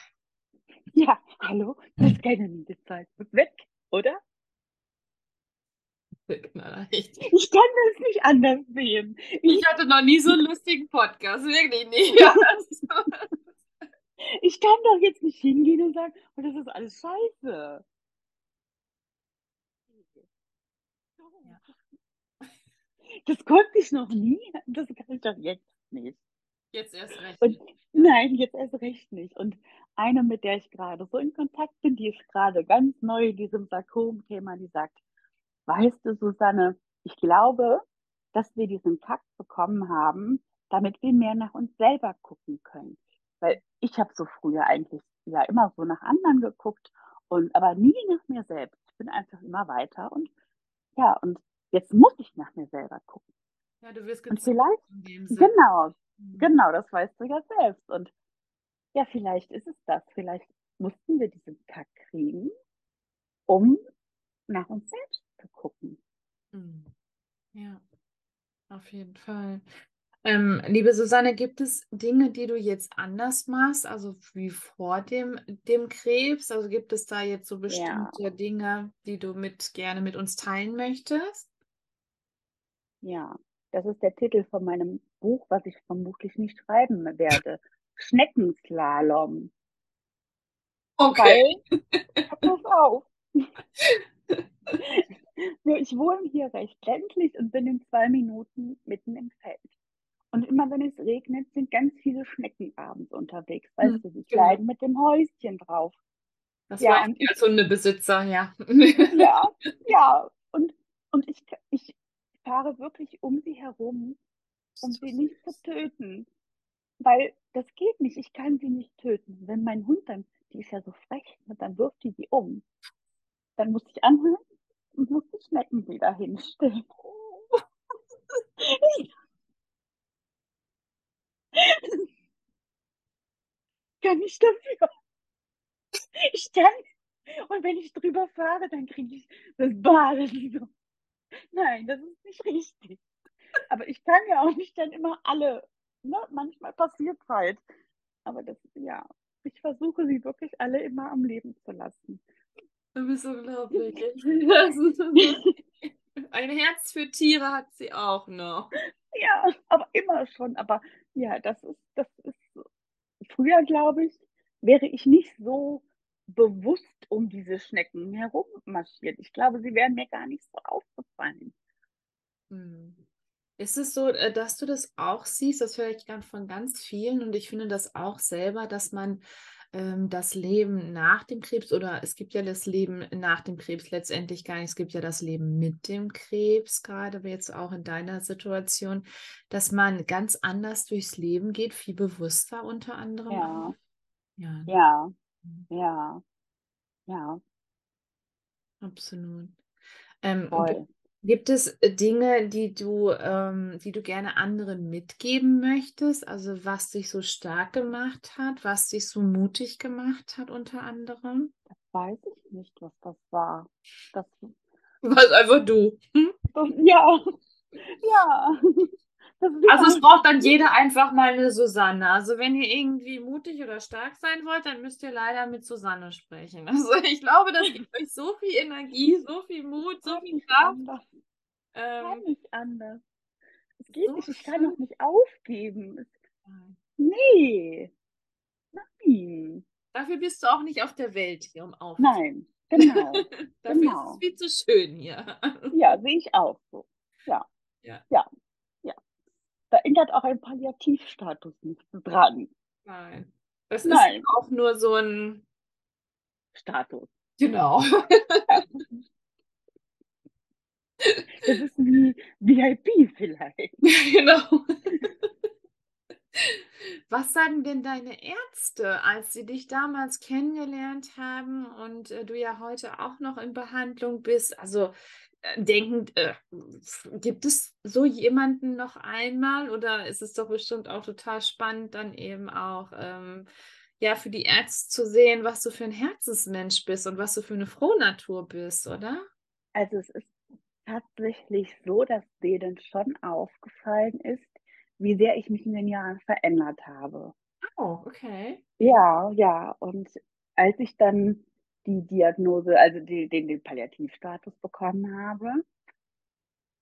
Ja, hallo, das ist keine Miete zahlt. Weg, oder? Knaller, echt. Ich kann das nicht anders sehen. Ich hatte noch nie so einen lustigen Podcast, wirklich nicht. Also, Ich kann doch jetzt nicht hingehen und sagen, oh, das ist alles scheiße. Das konnte ich noch nie. Das kann ich doch jetzt nicht. Jetzt erst recht. Und nein, jetzt erst recht nicht. Und eine, mit der ich gerade so in Kontakt bin, die ist gerade ganz neu in diesem Sarkom-Thema, die sagt, weißt du, Susanne, ich glaube, dass wir diesen Kack bekommen haben, damit wir mehr nach uns selber gucken können. Weil ich habe so früher eigentlich ja immer so nach anderen geguckt und aber nie nach mir selbst. Ich bin einfach immer weiter und ja, und jetzt muss ich nach mir selber gucken. Ja, du wirst Und vielleicht, dem genau, Mhm. Genau, das weißt du ja selbst. Und ja, vielleicht ist es das. Vielleicht mussten wir diesen Kack kriegen, um nach uns selbst zu gucken. Mhm. Ja, auf jeden Fall. Ähm, liebe Susanne, gibt es Dinge, die du jetzt anders machst, also wie vor dem, dem Krebs? Also gibt es da jetzt so Ja, bestimmte Dinge, die du mit gerne mit uns teilen möchtest? ja. Das ist der Titel von meinem Buch, was ich vermutlich nicht schreiben werde. Schneckenslalom. Okay. Weil, pass auf. Ja, Ich wohne hier recht ländlich und bin in zwei Minuten mitten im Feld. Und immer wenn es regnet, sind ganz viele Schnecken abends unterwegs. Weißt Hm, du, die genau. bleiben mit dem Häuschen drauf. Das Ja, war und als Hundebesitzer, ja. ja, ja. Und, und ich, ich fahre wirklich um sie herum, um sie nicht zu töten. Weil das geht nicht. Ich kann sie nicht töten. Wenn mein Hund dann, die ist ja so frech, dann wirft die die um. Dann muss ich anhören und muss die Schnecken wieder hinstellen. kann ich dafür. Ich kann. Und wenn ich drüber fahre, dann kriege ich das Bad. So. Nein, das ist nicht richtig. Aber ich kann ja auch nicht dann immer alle. Ne? Manchmal passiert halt. Aber das, ja, ich versuche sie wirklich alle immer am Leben zu lassen. Du bist unglaublich. Das ist so- Ein Herz für Tiere hat sie auch noch. Ja, aber immer schon. Aber ja, das ist, das ist so. Früher, glaube ich, wäre ich nicht so bewusst um diese Schnecken herum marschiert. Ich glaube, sie wären mir gar nicht so aufgefallen. Hm. Ist es so, äh, dass du das auch siehst? Das höre ich von ganz vielen und ich finde das auch selber, dass man ähm, das Leben nach dem Krebs oder es gibt ja das Leben nach dem Krebs letztendlich gar nicht, es gibt ja das Leben mit dem Krebs, gerade jetzt auch in deiner Situation, dass man ganz anders durchs Leben geht, viel bewusster unter anderem Ja. Ja, ja, Mhm. ja, ja, absolut. Ähm, toll. Gibt es äh, Dinge, die du, ähm, die du gerne anderen mitgeben möchtest? Also was dich so stark gemacht hat, was dich so mutig gemacht hat unter anderem? Das weiß ich nicht, was das war. Das, Was einfach du. Hm? das ja, ja. Also es braucht dann jeder einfach mal eine Susanne. Also wenn ihr irgendwie mutig oder stark sein wollt, dann müsst ihr leider mit Susanne sprechen. Also ich glaube, das gibt euch so viel Energie, so viel Mut, so viel Kraft. anders. Kann Ähm, nicht anders. Es geht so nicht, ich kann doch nicht aufgeben. Nee. Nein. Dafür bist du auch nicht auf der Welt hier, um aufzunehmen. Nein. Genau. Dafür genau. ist es viel zu schön hier. Ja, sehe ich auch so. Ja. Ja. Ja. Da ändert auch ein Palliativstatus nichts dran. Nein. Das Nein. ist auch nur so ein, Status. genau. Das ist wie VIP vielleicht. genau. Was sagen denn deine Ärzte, als sie dich damals kennengelernt haben und äh, du ja heute auch noch in Behandlung bist? Also äh, denkend, äh, gibt es so jemanden noch einmal oder ist es doch bestimmt auch total spannend, dann eben auch ähm, ja für die Ärzte zu sehen, was du für ein Herzensmensch bist und was du für eine Frohnatur bist, oder? Also es ist tatsächlich so, dass denen schon aufgefallen ist, wie sehr ich mich in den Jahren verändert habe. Oh, okay. Ja, ja. Und als ich dann die Diagnose, also die, den, den Palliativstatus bekommen habe,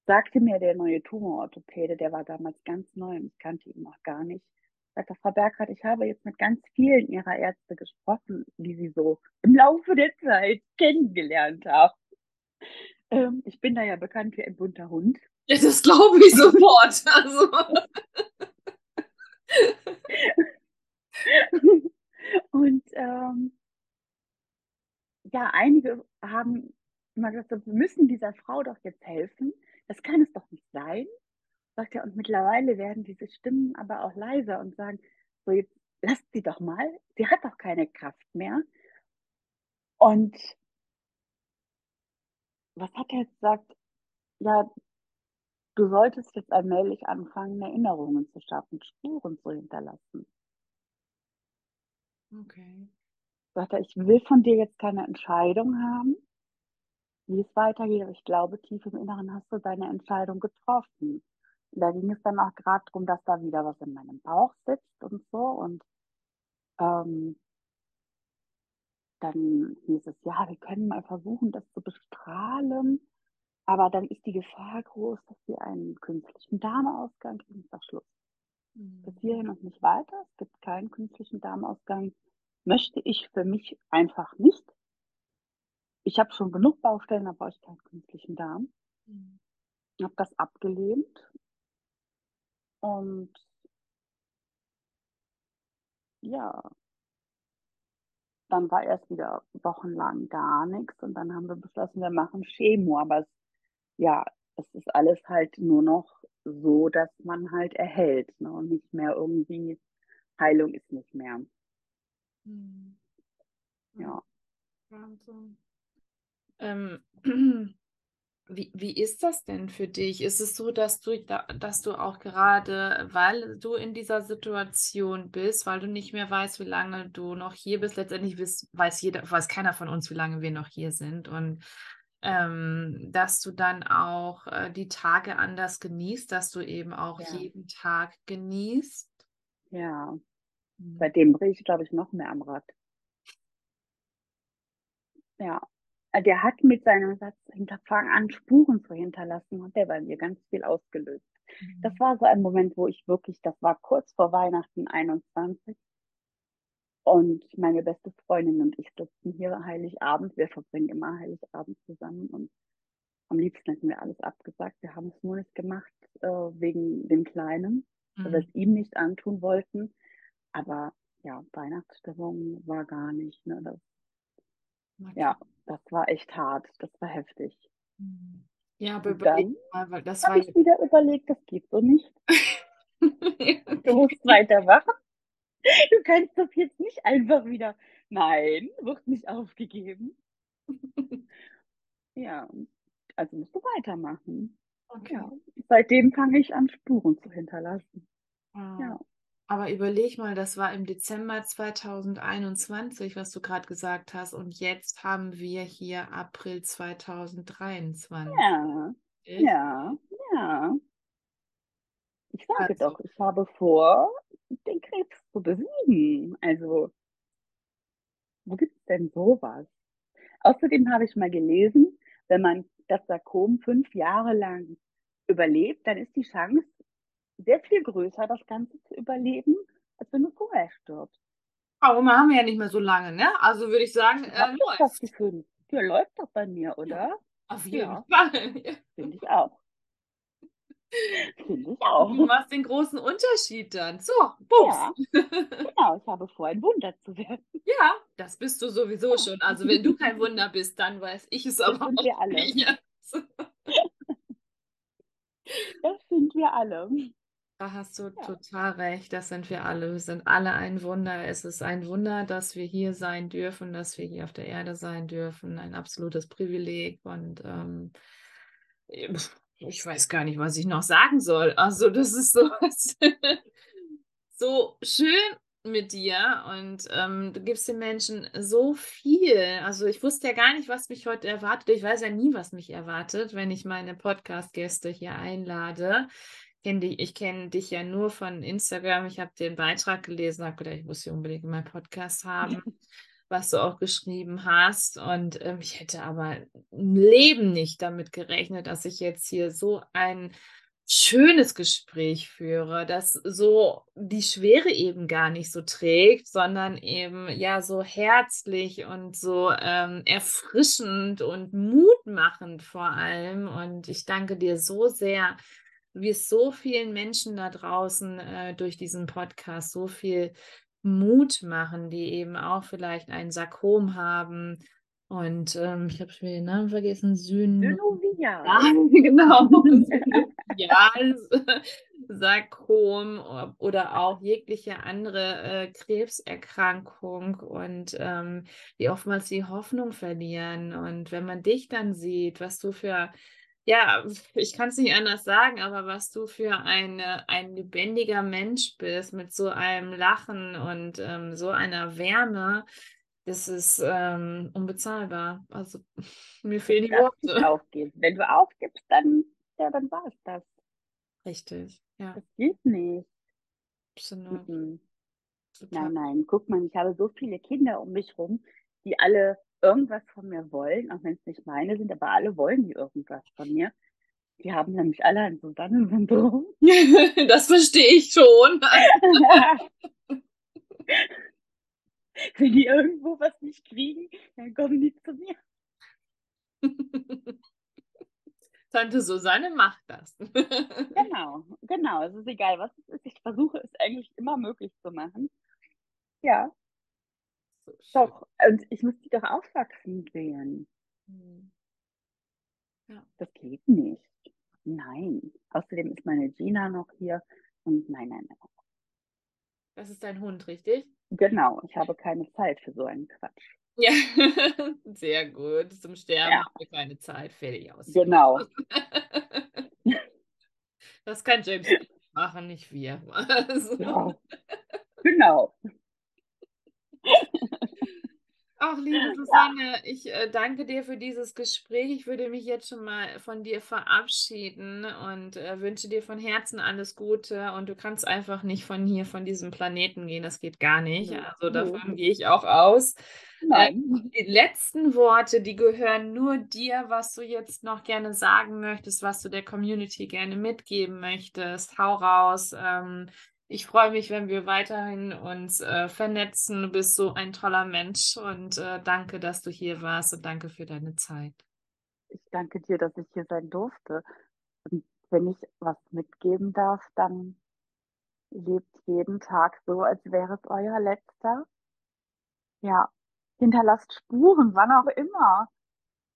sagte mir der neue Tumororthopäde, der war damals ganz neu und ich kannte ihn noch gar nicht, sagte, Frau Berghardt, ich habe jetzt mit ganz vielen Ihrer Ärzte gesprochen, die Sie so im Laufe der Zeit kennengelernt haben. Ähm, ich bin da ja bekannt wie ein bunter Hund. Ja, das glaube ich sofort. Also. Und ähm, ja, einige haben immer gesagt, wir müssen dieser Frau doch jetzt helfen. Das kann es doch nicht sein. Sagt er, und mittlerweile werden diese Stimmen aber auch leiser und sagen, so jetzt lasst sie doch mal, sie hat doch keine Kraft mehr. Und was hat er jetzt gesagt? Ja, du solltest jetzt allmählich anfangen, Erinnerungen zu schaffen, Spuren zu hinterlassen. Okay. Sagt er, ich will von dir jetzt keine Entscheidung haben, wie es weitergeht, aber ich glaube, tief im Inneren hast du deine Entscheidung getroffen. Und da ging es dann auch gerade darum, dass da wieder was in meinem Bauch sitzt und so. Und ähm, dann hieß es, ja, wir können mal versuchen, das zu bestrahlen. Aber dann ist die Gefahr groß, dass wir einen künstlichen Darmausgang kriegen. Ist doch Schluss. Bis hierhin und nicht weiter. Es gibt keinen künstlichen Darmausgang. Möchte ich für mich einfach nicht. Ich habe schon genug Baustellen, da brauche ich keinen künstlichen Darm. Mhm. Habe das abgelehnt. Und ja, dann war erst wieder wochenlang gar nichts und dann haben wir beschlossen, wir machen Chemo. Aber es, ja, es ist alles halt nur noch so, dass man halt erhält ne? und nicht mehr irgendwie, Heilung ist nicht mehr. Mhm. Ja. Wahnsinn. Ähm, wie, wie ist das denn für dich? Ist es so, dass du, da, dass du auch gerade, weil du in dieser Situation bist, weil du nicht mehr weißt, wie lange du noch hier bist, letztendlich weiß, weiß jeder, weiß keiner von uns, wie lange wir noch hier sind und ähm, dass du dann auch äh, die Tage anders genießt, dass du eben auch Ja. jeden Tag genießt? Ja, Mhm. seitdem drehe ich, glaube ich, noch mehr am Rad. Ja, Äh, der hat mit seinem Satz hinterfangen an, Spuren zu hinterlassen und der bei mir ganz viel ausgelöst. Das Mhm. war so ein Moment, wo ich wirklich, das war kurz vor Weihnachten 21 und meine beste Freundin und ich sitzen hier Heiligabend. Wir verbringen immer Heiligabend zusammen und am liebsten hätten wir alles abgesagt. Wir haben es nur nicht gemacht äh, wegen dem Kleinen, weil wir Mhm. es ihm nicht antun wollten. Aber ja, Weihnachtsstimmung war gar nicht. Ne? Das, Na ja, das war echt hart. Das war heftig. Mhm. Ja, aber überleg mal, weil das war habe ich wieder überlegt, das geht so nicht. Du musst weitermachen. Du kannst das jetzt nicht einfach wieder. Nein, wird nicht aufgegeben. Ja, also musst du weitermachen. Okay. Ja. Seitdem fange ich an, Spuren zu hinterlassen. Ah. Ja. Aber überleg mal, das war im Dezember 2021, was du gerade gesagt hast, und jetzt haben wir hier April 2023. Ja, Ich- ja, ja. Ich sage Also. doch, ich habe vor, den Krebs zu besiegen. Also, wo gibt es denn sowas? Außerdem habe ich mal gelesen, wenn man das Sarkom fünf Jahre lang überlebt, dann ist die Chance sehr viel größer, das Ganze zu überleben, als wenn du vorher stirbst. Warum haben wir ja nicht mehr so lange, ne? Also würde ich sagen, Ich äh, doch das läuft. Gefühl, ja, läuft doch bei mir, oder? Auf jeden Ja. Fall. Finde ich auch. Finde ich auch. Du machst den großen Unterschied dann. So, Bups. Ja, genau. Ich habe vor, ein Wunder zu werden. Ja, das bist du sowieso Ja. schon. Also wenn du kein Wunder bist, dann weiß ich es aber sind auch wir alle. nicht. Das sind wir alle. Da hast du total recht. Das sind wir alle. Wir sind alle ein Wunder. Es ist ein Wunder, dass wir hier sein dürfen, dass wir hier auf der Erde sein dürfen. Ein absolutes Privileg. Und ähm, ich weiß gar nicht, was ich noch sagen soll. Also das ist so, so schön mit dir und ähm, du gibst den Menschen so viel. Also ich wusste ja gar nicht, was mich heute erwartet. Ich weiß ja nie, was mich erwartet, wenn ich meine Podcast-Gäste hier einlade. Kenn dich, ich kenne dich ja nur von Instagram. Ich habe den Beitrag gelesen, habe gedacht, ich muss sie unbedingt in meinen Podcast haben, was du auch geschrieben hast. Und ähm, ich hätte aber im Leben nicht damit gerechnet, dass ich jetzt hier so ein schönes Gespräch führe, das so die Schwere eben gar nicht so trägt, sondern eben ja so herzlich und so ähm, erfrischend und mutmachend vor allem. Und ich danke dir so sehr. Wirst so vielen Menschen da draußen äh, durch diesen Podcast so viel Mut machen, die eben auch vielleicht ein Sarkom haben. Und ähm, ich habe schon den Namen vergessen, Syn Synovia. ja, genau. ja, Sarkom oder auch jegliche andere äh, Krebserkrankung und ähm, die oftmals die Hoffnung verlieren. Und wenn man dich dann sieht, was du für, ja, ich kann es nicht anders sagen, aber was du für eine, ein lebendiger Mensch bist mit so einem Lachen und ähm, so einer Wärme, das ist ähm, unbezahlbar. Also mir fehlen die Worte. aufgeben. Wenn du aufgibst, dann, ja, dann war es das. Richtig, ja, Das geht nicht. absolut. Mhm. Nein, nein, guck mal, ich habe so viele Kinder um mich rum, die alle irgendwas von mir wollen, auch wenn es nicht meine sind, aber alle wollen die irgendwas von mir. Die haben nämlich alle ein Susanne-Syndrom. Das verstehe ich schon. Wenn die irgendwo was nicht kriegen, dann kommen die zu mir. Tante Susanne macht das. Genau, genau. Es ist egal, was es ist. Ich versuche es eigentlich immer möglich zu machen. Ja, So doch. Und ich muss die doch aufwachsen sehen. Hm. Das geht nicht. Nein. Außerdem ist meine Gina noch hier. Und nein, nein, nein. Das ist dein Hund, richtig? Genau, ich habe keine Zeit für so einen Quatsch. Ja, sehr gut. Zum Sterben Ja. haben wir keine Zeit. Fertig aus. Genau. Das kann James machen, nicht wir. Also, Ja. Genau. Auch liebe Susanne, ich äh, danke dir für dieses Gespräch. Ich würde mich jetzt schon mal von dir verabschieden und äh, wünsche dir von Herzen alles Gute. Und du kannst einfach nicht von hier, von diesem Planeten gehen. Das geht gar nicht. Also davon gehe ich auch aus. Nein. Die letzten Worte, die gehören nur dir, was du jetzt noch gerne sagen möchtest, was du der Community gerne mitgeben möchtest. Hau raus. Ähm, ich freue mich, wenn wir weiterhin uns äh, vernetzen. Du bist so ein toller Mensch und äh, danke, dass du hier warst und danke für deine Zeit. Ich danke dir, dass ich hier sein durfte. Und wenn ich was mitgeben darf, dann lebt jeden Tag so, als wäre es euer letzter. Ja, hinterlasst Spuren, wann auch immer.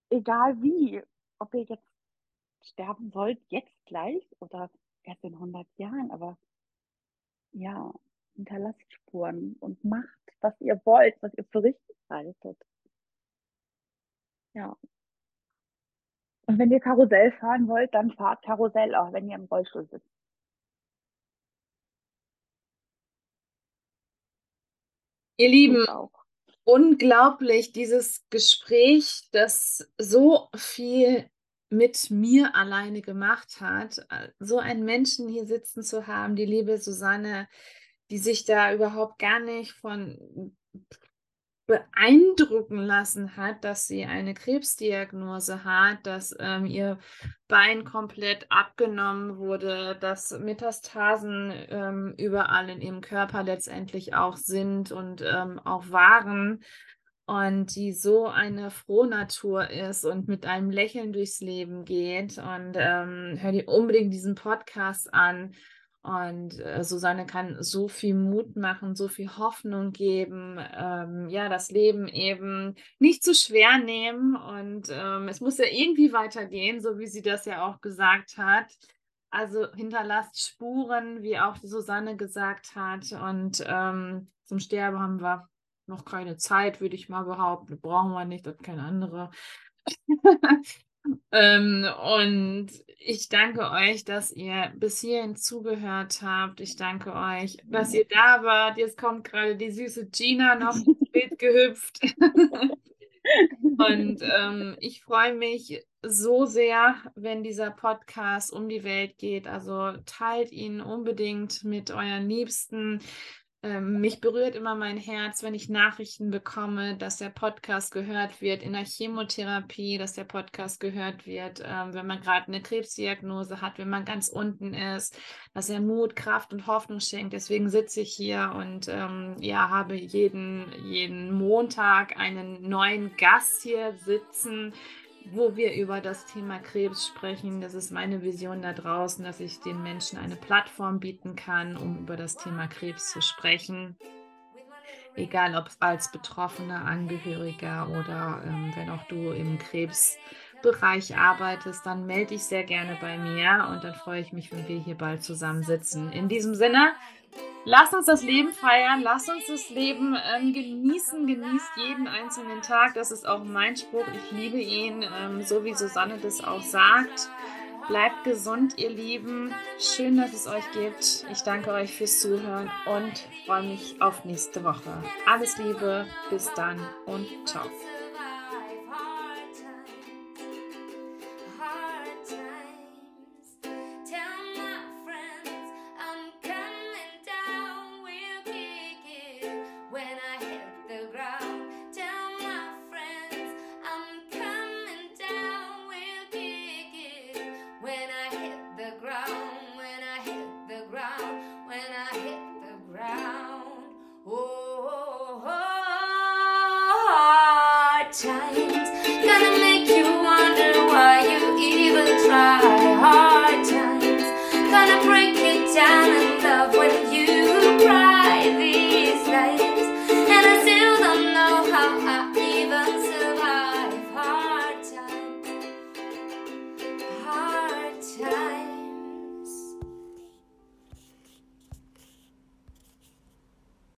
Egal wie. Ob ihr jetzt sterben wollt, jetzt gleich oder erst in 100 Jahren, aber ja, hinterlasst Spuren und macht, was ihr wollt, was ihr für richtig haltet. Ja. Und wenn ihr Karussell fahren wollt, dann fahrt Karussell, auch wenn ihr im Rollstuhl sitzt. Ihr Lieben, unglaublich, dieses Gespräch, das so viel mit mir alleine gemacht hat, so einen Menschen hier sitzen zu haben, die liebe Susanne, die sich da überhaupt gar nicht von beeindrucken lassen hat, dass sie eine Krebsdiagnose hat, dass ähm, ihr Bein komplett abgenommen wurde, dass Metastasen ähm, überall in ihrem Körper letztendlich auch sind und ähm, auch waren und die so eine Frohnatur ist und mit einem Lächeln durchs Leben geht. Und ähm, hör dir unbedingt diesen Podcast an. Und äh, Susanne kann so viel Mut machen, so viel Hoffnung geben, ähm, ja, das Leben eben nicht zu schwer nehmen. Und ähm, es muss ja irgendwie weitergehen, so wie sie das ja auch gesagt hat. Also hinterlasst Spuren, wie auch Susanne gesagt hat. Und ähm, zum Sterben haben wir noch keine Zeit, würde ich mal behaupten. Brauchen wir nicht, das keine andere. ähm, und ich danke euch, dass ihr bis hierhin zugehört habt. Ich danke euch, dass ihr da wart. Jetzt kommt gerade die süße Gina noch ins Bild gehüpft. und ähm, ich freue mich so sehr, wenn dieser Podcast um die Welt geht. Also teilt ihn unbedingt mit euren Liebsten. Ähm, mich berührt immer mein Herz, wenn ich Nachrichten bekomme, dass der Podcast gehört wird in der Chemotherapie, dass der Podcast gehört wird, ähm, wenn man gerade eine Krebsdiagnose hat, wenn man ganz unten ist, dass er Mut, Kraft und Hoffnung schenkt. Deswegen sitze ich hier und ähm, ja, habe jeden, jeden Montag einen neuen Gast hier sitzen wo wir über das Thema Krebs sprechen. Das ist meine Vision da draußen, dass ich den Menschen eine Plattform bieten kann, um über das Thema Krebs zu sprechen. Egal ob als Betroffener, Angehöriger oder ähm, wenn auch du im Krebsbereich arbeitest, dann melde dich sehr gerne bei mir und dann freue ich mich, wenn wir hier bald zusammen sitzen. In diesem Sinne, Lass uns das Leben feiern, lass uns das Leben ähm, genießen, genießt jeden einzelnen Tag. Das ist auch mein Spruch. Ich liebe ihn, ähm, so wie Susanne das auch sagt. Bleibt gesund, ihr Lieben. Schön, dass es euch gibt. Ich danke euch fürs Zuhören und freue mich auf nächste Woche. Alles Liebe, bis dann und ciao.